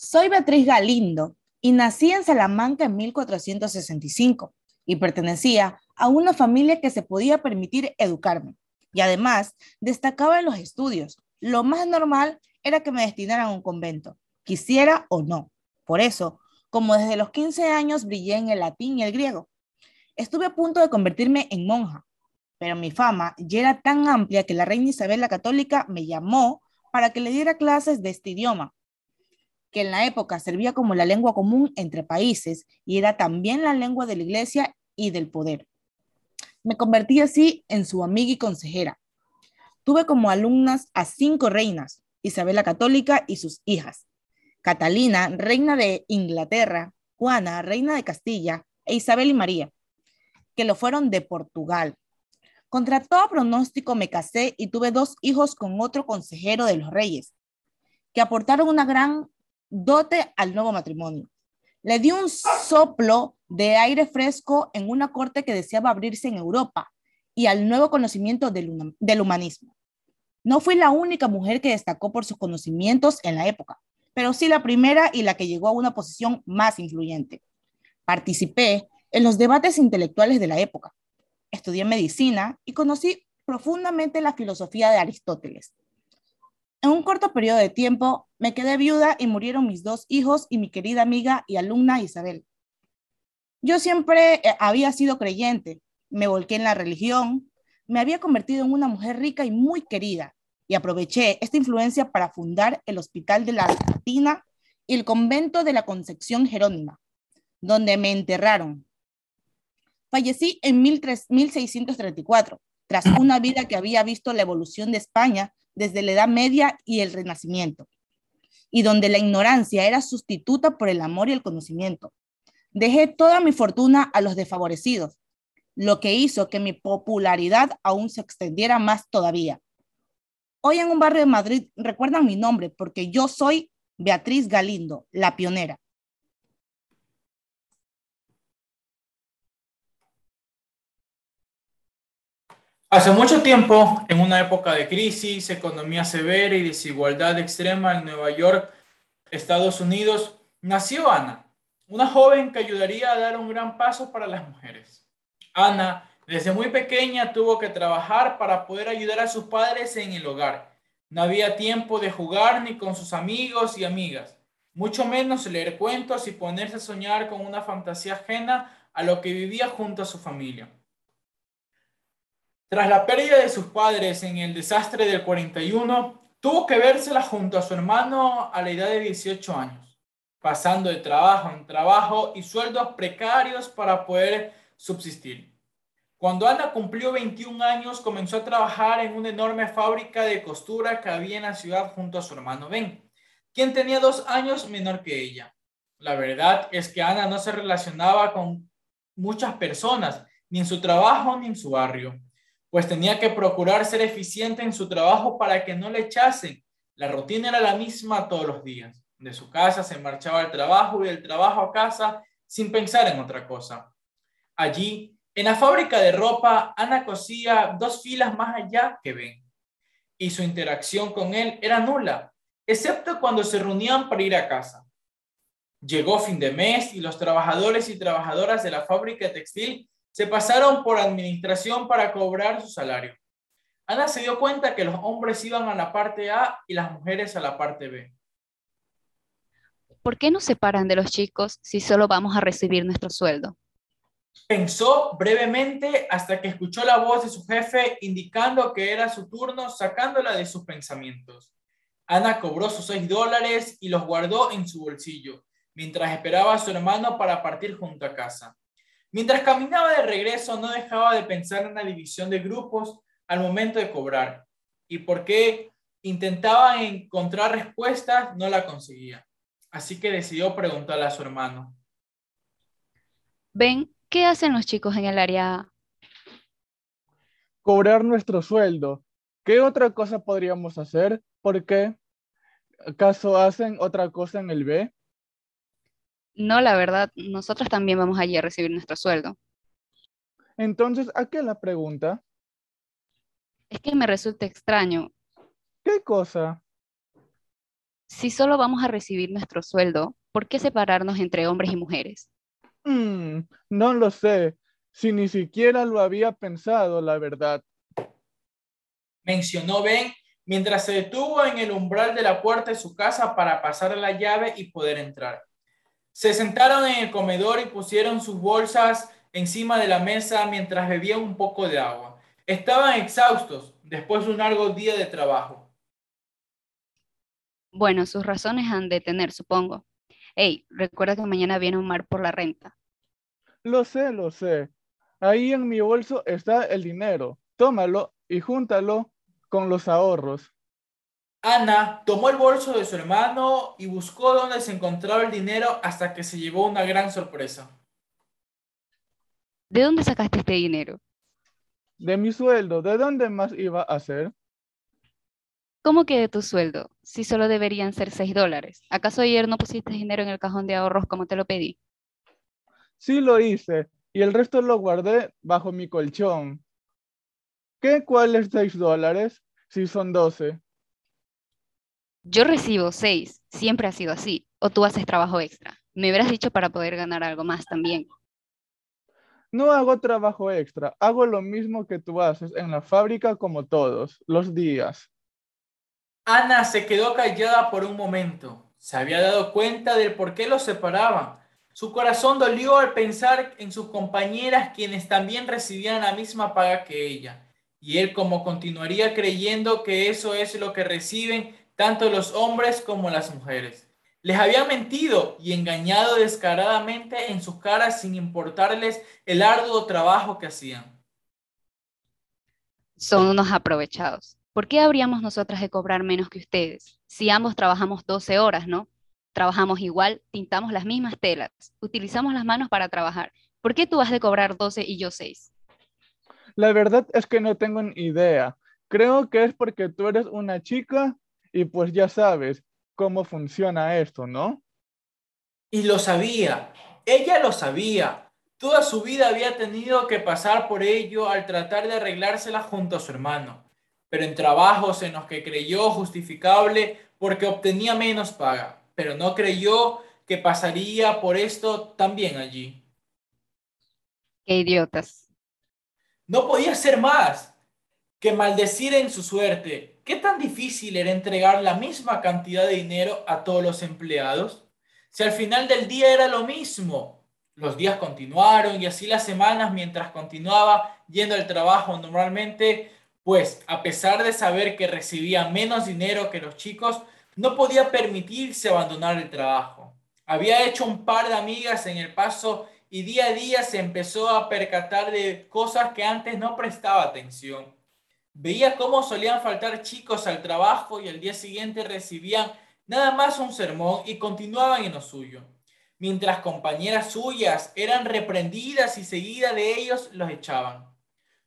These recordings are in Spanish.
Soy Beatriz Galindo y nací en Salamanca en 1465 y pertenecía a una familia que se podía permitir educarme y además destacaba en los estudios. Lo más normal era que me destinaran a un convento, quisiera o no. Por eso, como desde los 15 años brillé en el latín y el griego, estuve a punto de convertirme en monja, pero mi fama ya era tan amplia que la reina Isabel la Católica me llamó para que le diera clases de este idioma, que en la época servía como la lengua común entre países y era también la lengua de la iglesia y del poder. Me convertí así en su amiga y consejera. Tuve como alumnas a cinco reinas, Isabel la Católica y sus hijas, Catalina, reina de Inglaterra, Juana, reina de Castilla, e Isabel y María, que lo fueron de Portugal. Contra todo pronóstico me casé y tuve dos hijos con otro consejero de los reyes, que aportaron una gran dote al nuevo matrimonio. Le dio un soplo de aire fresco en una corte que deseaba abrirse en Europa y al nuevo conocimiento del, humanismo. No fui la única mujer que destacó por sus conocimientos en la época, pero sí la primera y la que llegó a una posición más influyente. Participé en los debates intelectuales de la época. Estudié medicina y conocí profundamente la filosofía de Aristóteles. En un corto periodo de tiempo me quedé viuda y murieron mis dos hijos y mi querida amiga y alumna Isabel. Yo siempre eh, había sido creyente, me volqué en la religión, me había convertido en una mujer rica y muy querida y aproveché esta influencia para fundar el Hospital de la Latina y el Convento de la Concepción Jerónima, donde me enterraron. Fallecí en 1634, tras una vida que había visto la evolución de España desde la Edad Media y el Renacimiento, y donde la ignorancia era sustituta por el amor y el conocimiento. Dejé toda mi fortuna a los desfavorecidos, lo que hizo que mi popularidad aún se extendiera más todavía. Hoy en un barrio de Madrid recuerdan mi nombre porque yo soy Beatriz Galindo, la pionera. Hace mucho tiempo, en una época de crisis, economía severa y desigualdad extrema en Nueva York, Estados Unidos, nació Ana, una joven que ayudaría a dar un gran paso para las mujeres. Ana, desde muy pequeña, tuvo que trabajar para poder ayudar a sus padres en el hogar. No había tiempo de jugar ni con sus amigos y amigas, mucho menos leer cuentos y ponerse a soñar con una fantasía ajena a lo que vivía junto a su familia. Tras la pérdida de sus padres en el desastre del 41, tuvo que vérsela junto a su hermano a la edad de 18 años, pasando de trabajo en trabajo y sueldos precarios para poder subsistir. Cuando Ana cumplió 21 años, comenzó a trabajar en una enorme fábrica de costura que había en la ciudad junto a su hermano Ben, quien tenía dos años menor que ella. La verdad es que Ana no se relacionaba con muchas personas, ni en su trabajo ni en su barrio pues tenía que procurar ser eficiente en su trabajo para que no le echasen. La rutina era la misma todos los días. De su casa se marchaba al trabajo y del trabajo a casa sin pensar en otra cosa. Allí, en la fábrica de ropa, Ana cosía dos filas más allá que Ben. Y su interacción con él era nula, excepto cuando se reunían para ir a casa. Llegó fin de mes y los trabajadores y trabajadoras de la fábrica textil se pasaron por administración para cobrar su salario. Ana se dio cuenta que los hombres iban a la parte A y las mujeres a la parte B. ¿Por qué nos separan de los chicos si solo vamos a recibir nuestro sueldo? Pensó brevemente hasta que escuchó la voz de su jefe indicando que era su turno, sacándola de sus pensamientos. Ana cobró sus seis dólares y los guardó en su bolsillo, mientras esperaba a su hermano para partir junto a casa. Mientras caminaba de regreso, no dejaba de pensar en la división de grupos al momento de cobrar y por qué intentaba encontrar respuestas, no la conseguía. Así que decidió preguntarle a su hermano. Ven, ¿qué hacen los chicos en el área A? Cobrar nuestro sueldo. ¿Qué otra cosa podríamos hacer? ¿Por qué? ¿Acaso hacen otra cosa en el B? No, la verdad, nosotros también vamos allí a recibir nuestro sueldo. Entonces, ¿a qué la pregunta? Es que me resulta extraño. ¿Qué cosa? Si solo vamos a recibir nuestro sueldo, ¿por qué separarnos entre hombres y mujeres? Mm, no lo sé, si ni siquiera lo había pensado, la verdad. Mencionó Ben mientras se detuvo en el umbral de la puerta de su casa para pasar la llave y poder entrar. Se sentaron en el comedor y pusieron sus bolsas encima de la mesa mientras bebían un poco de agua. Estaban exhaustos después de un largo día de trabajo. Bueno, sus razones han de tener, supongo. Hey, recuerda que mañana viene un mar por la renta. Lo sé, lo sé. Ahí en mi bolso está el dinero. Tómalo y júntalo con los ahorros. Ana tomó el bolso de su hermano y buscó dónde se encontraba el dinero hasta que se llevó una gran sorpresa. ¿De dónde sacaste este dinero? De mi sueldo, ¿de dónde más iba a ser? ¿Cómo que de tu sueldo? Si solo deberían ser seis dólares. ¿Acaso ayer no pusiste dinero en el cajón de ahorros como te lo pedí? Sí lo hice, y el resto lo guardé bajo mi colchón. ¿Qué? ¿Cuáles seis dólares? Si son doce. Yo recibo seis, siempre ha sido así. O tú haces trabajo extra. Me hubieras dicho para poder ganar algo más también. No hago trabajo extra, hago lo mismo que tú haces en la fábrica como todos, los días. Ana se quedó callada por un momento. Se había dado cuenta del por qué los separaban. Su corazón dolió al pensar en sus compañeras quienes también recibían la misma paga que ella. Y él como continuaría creyendo que eso es lo que reciben tanto los hombres como las mujeres. Les había mentido y engañado descaradamente en sus caras sin importarles el arduo trabajo que hacían. Son unos aprovechados. ¿Por qué habríamos nosotras de cobrar menos que ustedes? Si ambos trabajamos 12 horas, ¿no? Trabajamos igual, pintamos las mismas telas, utilizamos las manos para trabajar. ¿Por qué tú has de cobrar 12 y yo 6? La verdad es que no tengo ni idea. Creo que es porque tú eres una chica y pues ya sabes cómo funciona esto, ¿no? Y lo sabía, ella lo sabía. Toda su vida había tenido que pasar por ello al tratar de arreglársela junto a su hermano, pero en trabajos en los que creyó justificable porque obtenía menos paga, pero no creyó que pasaría por esto también allí. Qué idiotas. No podía ser más que maldecir en su suerte, ¿Qué tan difícil era entregar la misma cantidad de dinero a todos los empleados? Si al final del día era lo mismo. Los días continuaron y así las semanas mientras continuaba yendo al trabajo normalmente, pues a pesar de saber que recibía menos dinero que los chicos, no podía permitirse abandonar el trabajo. Había hecho un par de amigas en el paso y día a día se empezó a percatar de cosas que antes no prestaba atención. Veía cómo solían faltar chicos al trabajo y al día siguiente recibían nada más un sermón y continuaban en lo suyo, mientras compañeras suyas eran reprendidas y seguida de ellos los echaban.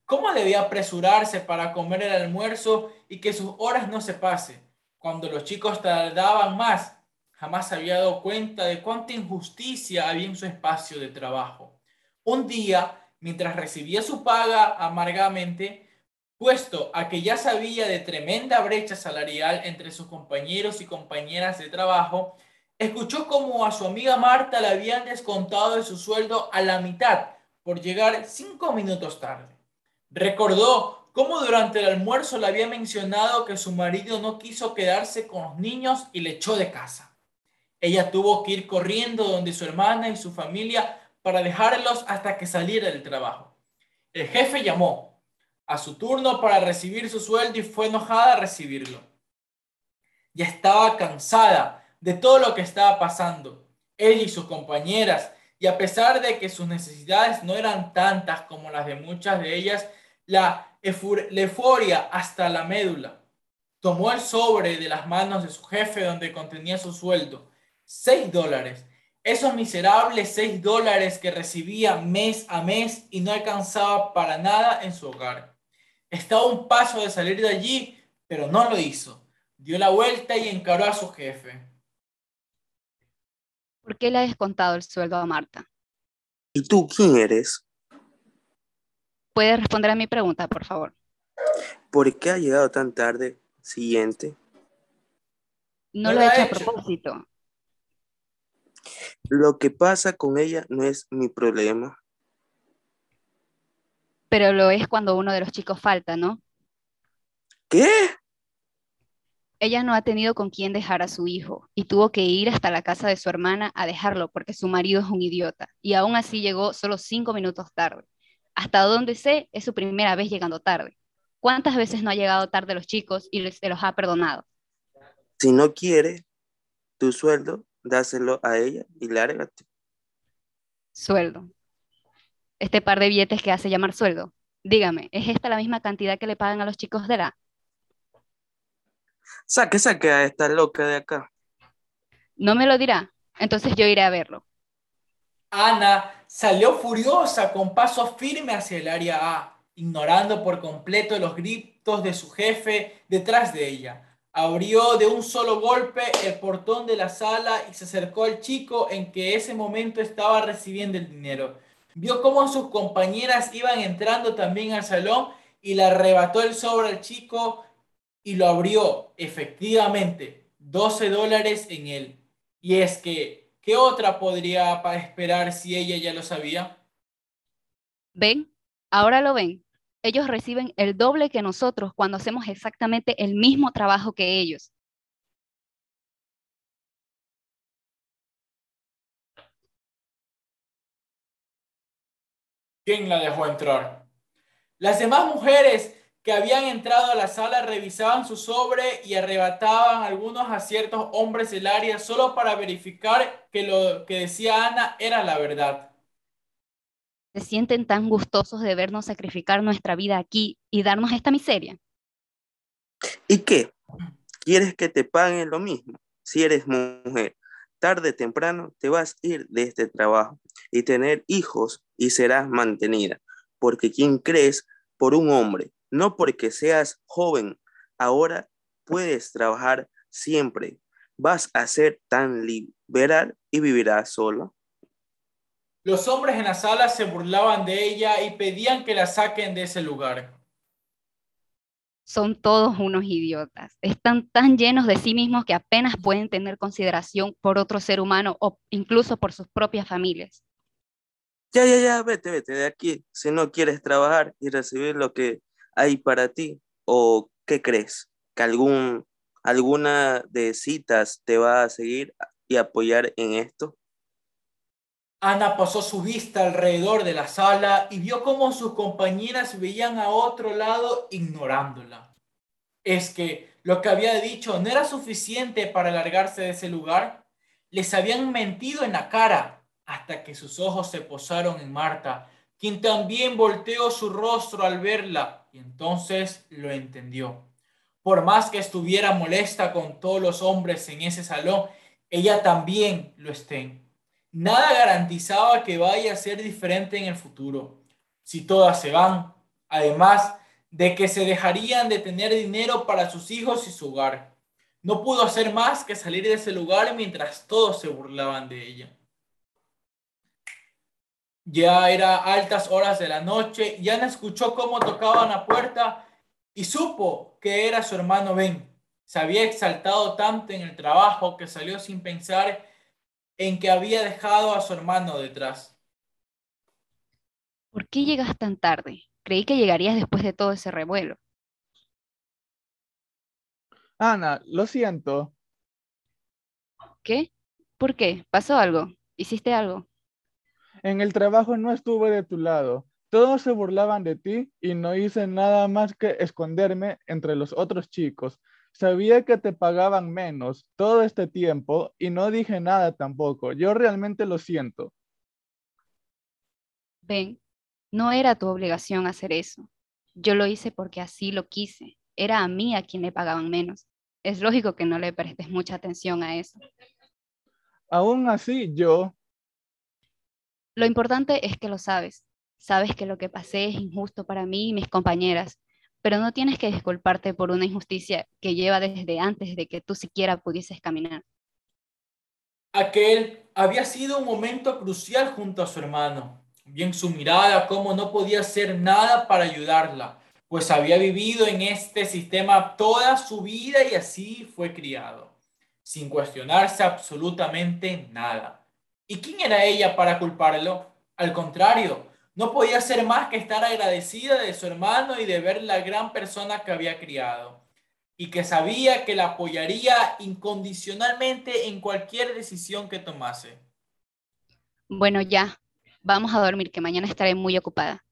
¿Cómo debía apresurarse para comer el almuerzo y que sus horas no se pasen? Cuando los chicos tardaban más, jamás había dado cuenta de cuánta injusticia había en su espacio de trabajo. Un día, mientras recibía su paga amargamente, puesto a que ya sabía de tremenda brecha salarial entre sus compañeros y compañeras de trabajo, escuchó como a su amiga Marta le habían descontado de su sueldo a la mitad por llegar cinco minutos tarde. Recordó cómo durante el almuerzo le había mencionado que su marido no quiso quedarse con los niños y le echó de casa. Ella tuvo que ir corriendo donde su hermana y su familia para dejarlos hasta que saliera del trabajo. El jefe llamó, a su turno para recibir su sueldo y fue enojada a recibirlo. Ya estaba cansada de todo lo que estaba pasando. Él y sus compañeras, y a pesar de que sus necesidades no eran tantas como las de muchas de ellas, la, euforia hasta la médula. Tomó el sobre de las manos de su jefe donde contenía su sueldo, seis dólares. Esos miserables seis dólares que recibía mes a mes y no alcanzaba para nada en su hogar. Estaba a un paso de salir de allí, pero no lo hizo. Dio la vuelta y encaró a su jefe. ¿Por qué le ha descontado el sueldo a Marta? ¿Y tú quién eres? ¿Puede responder a mi pregunta, por favor? ¿Por qué ha llegado tan tarde? Siguiente. No, No lo he hecho a propósito. Lo que pasa con ella no es mi problema. Pero lo es cuando uno de los chicos falta, ¿no? ¿Qué? Ella no ha tenido con quién dejar a su hijo y tuvo que ir hasta la casa de su hermana a dejarlo porque su marido es un idiota y aún así llegó solo cinco minutos tarde. Hasta donde sé, es su primera vez llegando tarde. ¿Cuántas veces no ha llegado tarde los chicos y se los ha perdonado? Si no quiere tu sueldo, dáselo a ella y lárgate. Sueldo. Este par de billetes que hace llamar sueldo. Dígame, ¿es esta la misma cantidad que le pagan a los chicos de la? Saque, saque a esta loca de acá. ¿No me lo dirá? Entonces yo iré a verlo. Ana salió furiosa con paso firme hacia el área A, ignorando por completo los gritos de su jefe detrás de ella. Abrió de un solo golpe el portón de la sala y se acercó al chico en que ese momento estaba recibiendo el dinero. Vio cómo sus compañeras iban entrando también al salón y le arrebató el sobre al chico y lo abrió. Efectivamente, 12 dólares en él. Y es que, ¿qué otra podría esperar si ella ya lo sabía? ¿Ven? Ahora lo ven. Ellos reciben el doble que nosotros cuando hacemos exactamente el mismo trabajo que ellos. ¿Quién la dejó entrar? Las demás mujeres que habían entrado a la sala revisaban su sobre y arrebataban algunos a ciertos hombres del área solo para verificar que lo que decía Ana era la verdad. Se sienten tan gustosos de vernos sacrificar nuestra vida aquí y darnos esta miseria. ¿Y qué? ¿Quieres que te paguen lo mismo? Si eres mujer, tarde o temprano te vas a ir de este trabajo y tener hijos y serás mantenida. Porque quien crees por un hombre, no porque seas joven, ahora puedes trabajar siempre. Vas a ser tan liberal y vivirás solo. Los hombres en la sala se burlaban de ella y pedían que la saquen de ese lugar. Son todos unos idiotas. Están tan llenos de sí mismos que apenas pueden tener consideración por otro ser humano o incluso por sus propias familias. Ya, ya, ya, vete, vete de aquí. Si no quieres trabajar y recibir lo que hay para ti, ¿o qué crees? ¿Que algún, alguna de citas te va a seguir y apoyar en esto? Ana pasó su vista alrededor de la sala y vio cómo sus compañeras veían a otro lado ignorándola. Es que lo que había dicho no era suficiente para largarse de ese lugar. Les habían mentido en la cara hasta que sus ojos se posaron en Marta, quien también volteó su rostro al verla y entonces lo entendió. Por más que estuviera molesta con todos los hombres en ese salón, ella también lo estén. Nada garantizaba que vaya a ser diferente en el futuro. Si todas se van, además de que se dejarían de tener dinero para sus hijos y su hogar. No pudo hacer más que salir de ese lugar mientras todos se burlaban de ella. Ya era altas horas de la noche y Ana escuchó cómo tocaban la puerta y supo que era su hermano Ben. Se había exaltado tanto en el trabajo que salió sin pensar en que había dejado a su hermano detrás. ¿Por qué llegas tan tarde? Creí que llegarías después de todo ese revuelo. Ana, lo siento. ¿Qué? ¿Por qué? ¿Pasó algo? ¿Hiciste algo? En el trabajo no estuve de tu lado. Todos se burlaban de ti y no hice nada más que esconderme entre los otros chicos. Sabía que te pagaban menos todo este tiempo y no dije nada tampoco. Yo realmente lo siento. Ven, no era tu obligación hacer eso. Yo lo hice porque así lo quise. Era a mí a quien le pagaban menos. Es lógico que no le prestes mucha atención a eso. Aún así, yo, Lo importante es que lo sabes. Sabes que lo que pasé es injusto para mí y mis compañeras, pero no tienes que disculparte por una injusticia que lleva desde antes de que tú siquiera pudieses caminar. Aquel había sido un momento crucial junto a su hermano. Bien su mirada, cómo no podía hacer nada para ayudarla, pues había vivido en este sistema toda su vida y así fue criado. sin cuestionarse absolutamente nada. ¿Y quién era ella para culparlo? Al contrario, no podía ser más que estar agradecida de su hermano y de ver la gran persona que había criado y que sabía que la apoyaría incondicionalmente en cualquier decisión que tomase. Bueno, ya, vamos a dormir, que mañana estaré muy ocupada.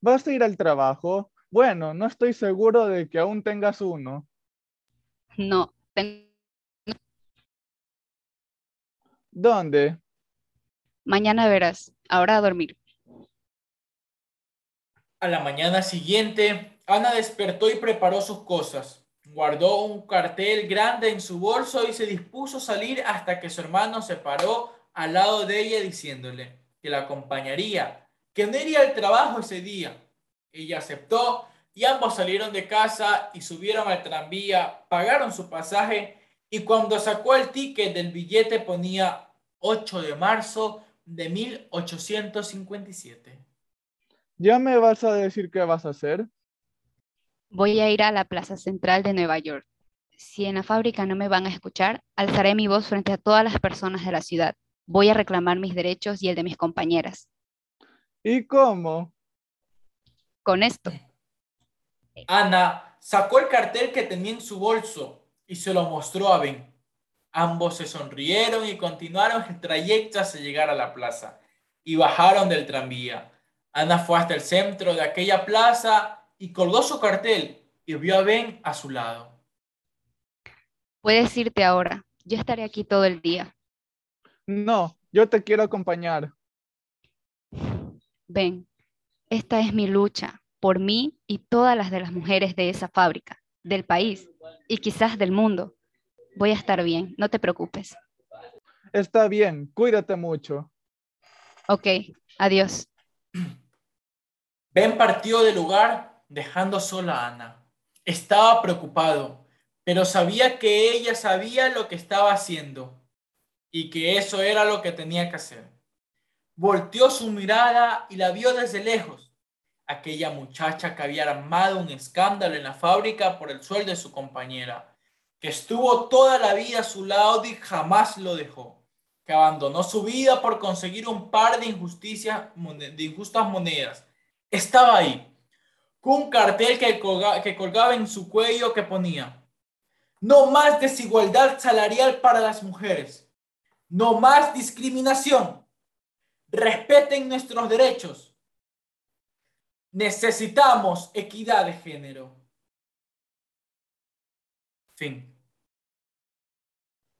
¿Vas a ir al trabajo? Bueno, no estoy seguro de que aún tengas uno. No, tengo ¿Dónde? Mañana verás. Ahora a dormir. A la mañana siguiente, Ana despertó y preparó sus cosas. Guardó un cartel grande en su bolso y se dispuso a salir hasta que su hermano se paró al lado de ella diciéndole que la acompañaría, que no iría al trabajo ese día. Ella aceptó y ambos salieron de casa y subieron al tranvía, pagaron su pasaje y cuando sacó el ticket del billete ponía 8 de marzo de 1857. ¿Ya me vas a decir qué vas a hacer? Voy a ir a la Plaza Central de Nueva York. Si en la fábrica no me van a escuchar, alzaré mi voz frente a todas las personas de la ciudad. Voy a reclamar mis derechos y el de mis compañeras. ¿Y cómo? Con esto. Ana sacó el cartel que tenía en su bolso y se lo mostró a Ben. Ambos se sonrieron y continuaron el trayecto hasta llegar a la plaza y bajaron del tranvía. Ana fue hasta el centro de aquella plaza y colgó su cartel y vio a Ben a su lado. Puedes irte ahora. Yo estaré aquí todo el día. No, yo te quiero acompañar. Ven, esta es mi lucha por mí y todas las de las mujeres de esa fábrica, del país y quizás del mundo. Voy a estar bien, no te preocupes. Está bien, cuídate mucho. Ok, adiós. Ben partió del lugar dejando sola a Ana. Estaba preocupado, pero sabía que ella sabía lo que estaba haciendo y que eso era lo que tenía que hacer. Volteó su mirada y la vio desde lejos. Aquella muchacha que había armado un escándalo en la fábrica por el sueldo de su compañera que estuvo toda la vida a su lado y jamás lo dejó, que abandonó su vida por conseguir un par de, injusticias, de injustas monedas. Estaba ahí, con un cartel que, que colgaba en su cuello que ponía, no más desigualdad salarial para las mujeres, no más discriminación, respeten nuestros derechos. Necesitamos equidad de género. Fin.